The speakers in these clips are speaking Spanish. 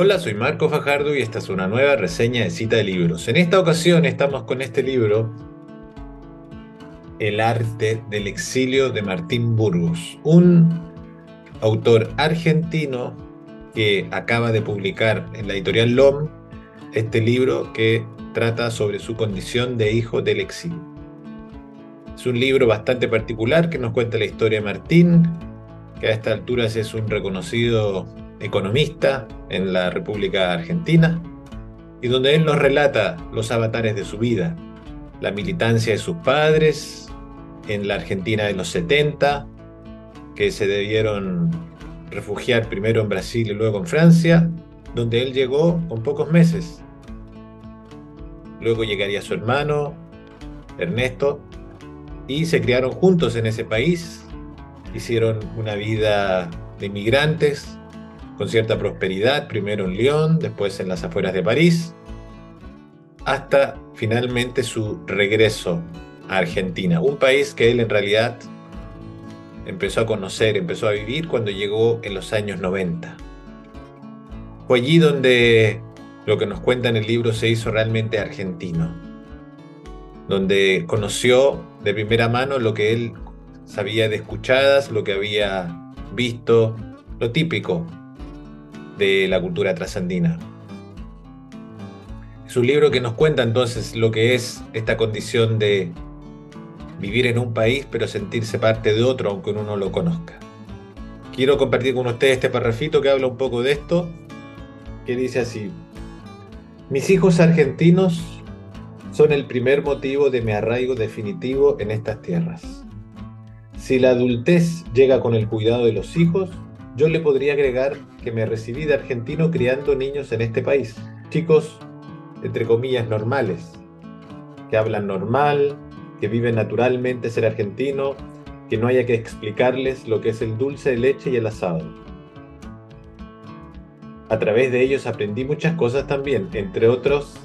Hola, soy Marco Fajardo y esta es una nueva reseña de cita de libros. En esta ocasión estamos con este libro, El arte del exilio de Martín Burgos, un autor argentino que acaba de publicar en la editorial LOM este libro que trata sobre su condición de hijo del exilio. Es un libro bastante particular que nos cuenta la historia de Martín, que a esta altura es un reconocido economista en la República Argentina, y donde él nos relata los avatares de su vida, la militancia de sus padres en la Argentina de los 70, que se debieron refugiar primero en Brasil y luego en Francia, donde él llegó con pocos meses. Luego llegaría su hermano, Ernesto, y se criaron juntos en ese país, hicieron una vida de inmigrantes, con cierta prosperidad, primero en Lyon, después en las afueras de París, hasta finalmente su regreso a Argentina, un país que él en realidad empezó a conocer, empezó a vivir cuando llegó en los años 90. Fue allí donde lo que nos cuenta en el libro se hizo realmente argentino, donde conoció de primera mano lo que él sabía de escuchadas, lo que había visto, lo típico de la cultura trasandina. Es un libro que nos cuenta entonces lo que es esta condición de vivir en un país pero sentirse parte de otro aunque uno no lo conozca. Quiero compartir con ustedes este parrafito que habla un poco de esto, que dice así, mis hijos argentinos son el primer motivo de mi arraigo definitivo en estas tierras. Si la adultez llega con el cuidado de los hijos, yo le podría agregar que me recibí de argentino criando niños en este país. Chicos, entre comillas, normales, que hablan normal, que viven naturalmente ser argentino, que no haya que explicarles lo que es el dulce de leche y el asado. A través de ellos aprendí muchas cosas también, entre otros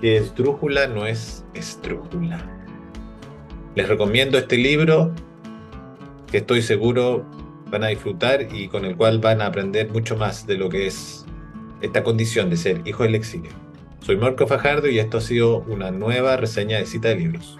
que esdrújula no es estrújula. Les recomiendo este libro que estoy seguro van a disfrutar y con el cual van a aprender mucho más de lo que es esta condición de ser hijo del exilio. Soy Marco Fajardo y esto ha sido una nueva reseña de cita de libros.